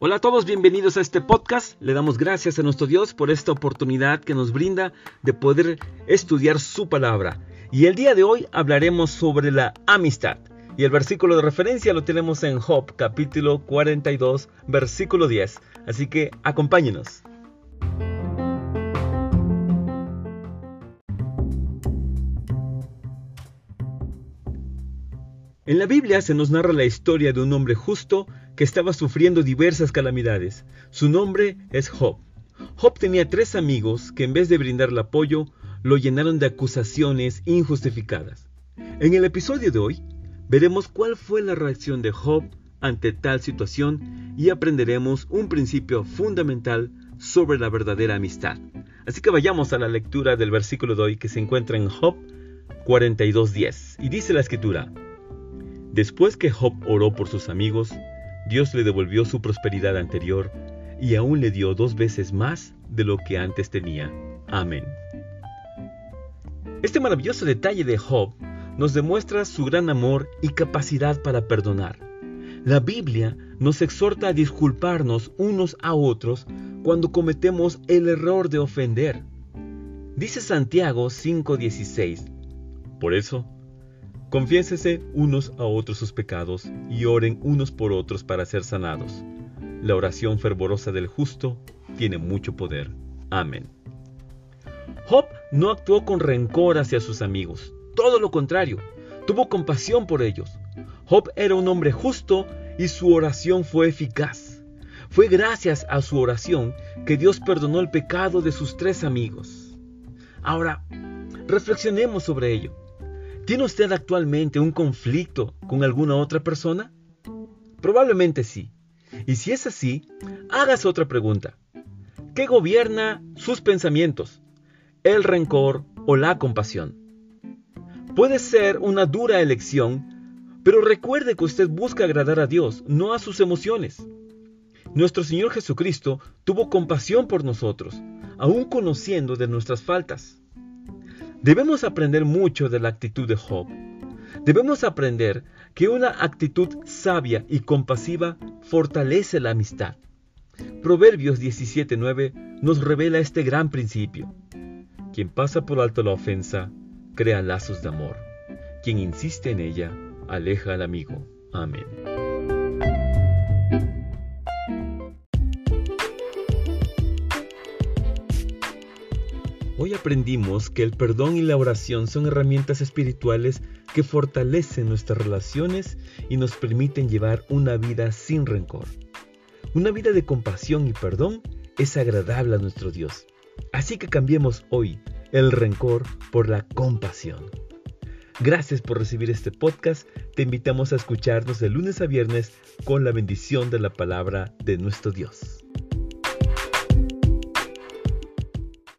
Hola a todos, bienvenidos a este podcast. Le damos gracias a nuestro Dios por esta oportunidad que nos brinda de poder estudiar su palabra. Y el día de hoy hablaremos sobre la amistad. Y el versículo de referencia lo tenemos en Job capítulo 42, versículo 10. Así que acompáñenos. En la Biblia se nos narra la historia de un hombre justo que estaba sufriendo diversas calamidades. Su nombre es Job. Job tenía tres amigos que en vez de brindarle apoyo, lo llenaron de acusaciones injustificadas. En el episodio de hoy, veremos cuál fue la reacción de Job ante tal situación y aprenderemos un principio fundamental sobre la verdadera amistad. Así que vayamos a la lectura del versículo de hoy que se encuentra en Job 42.10 y dice la escritura, Después que Job oró por sus amigos, Dios le devolvió su prosperidad anterior y aún le dio dos veces más de lo que antes tenía. Amén. Este maravilloso detalle de Job nos demuestra su gran amor y capacidad para perdonar. La Biblia nos exhorta a disculparnos unos a otros cuando cometemos el error de ofender. Dice Santiago 5:16. Por eso, Confiésese unos a otros sus pecados y oren unos por otros para ser sanados. La oración fervorosa del justo tiene mucho poder. Amén. Job no actuó con rencor hacia sus amigos, todo lo contrario, tuvo compasión por ellos. Job era un hombre justo y su oración fue eficaz. Fue gracias a su oración que Dios perdonó el pecado de sus tres amigos. Ahora, reflexionemos sobre ello. ¿Tiene usted actualmente un conflicto con alguna otra persona? Probablemente sí. Y si es así, hágase otra pregunta. ¿Qué gobierna sus pensamientos? ¿El rencor o la compasión? Puede ser una dura elección, pero recuerde que usted busca agradar a Dios, no a sus emociones. Nuestro Señor Jesucristo tuvo compasión por nosotros, aun conociendo de nuestras faltas. Debemos aprender mucho de la actitud de Job. Debemos aprender que una actitud sabia y compasiva fortalece la amistad. Proverbios 17:9 nos revela este gran principio. Quien pasa por alto la ofensa, crea lazos de amor. Quien insiste en ella, aleja al amigo. Amén. Hoy aprendimos que el perdón y la oración son herramientas espirituales que fortalecen nuestras relaciones y nos permiten llevar una vida sin rencor. Una vida de compasión y perdón es agradable a nuestro Dios. Así que cambiemos hoy el rencor por la compasión. Gracias por recibir este podcast. Te invitamos a escucharnos de lunes a viernes con la bendición de la palabra de nuestro Dios.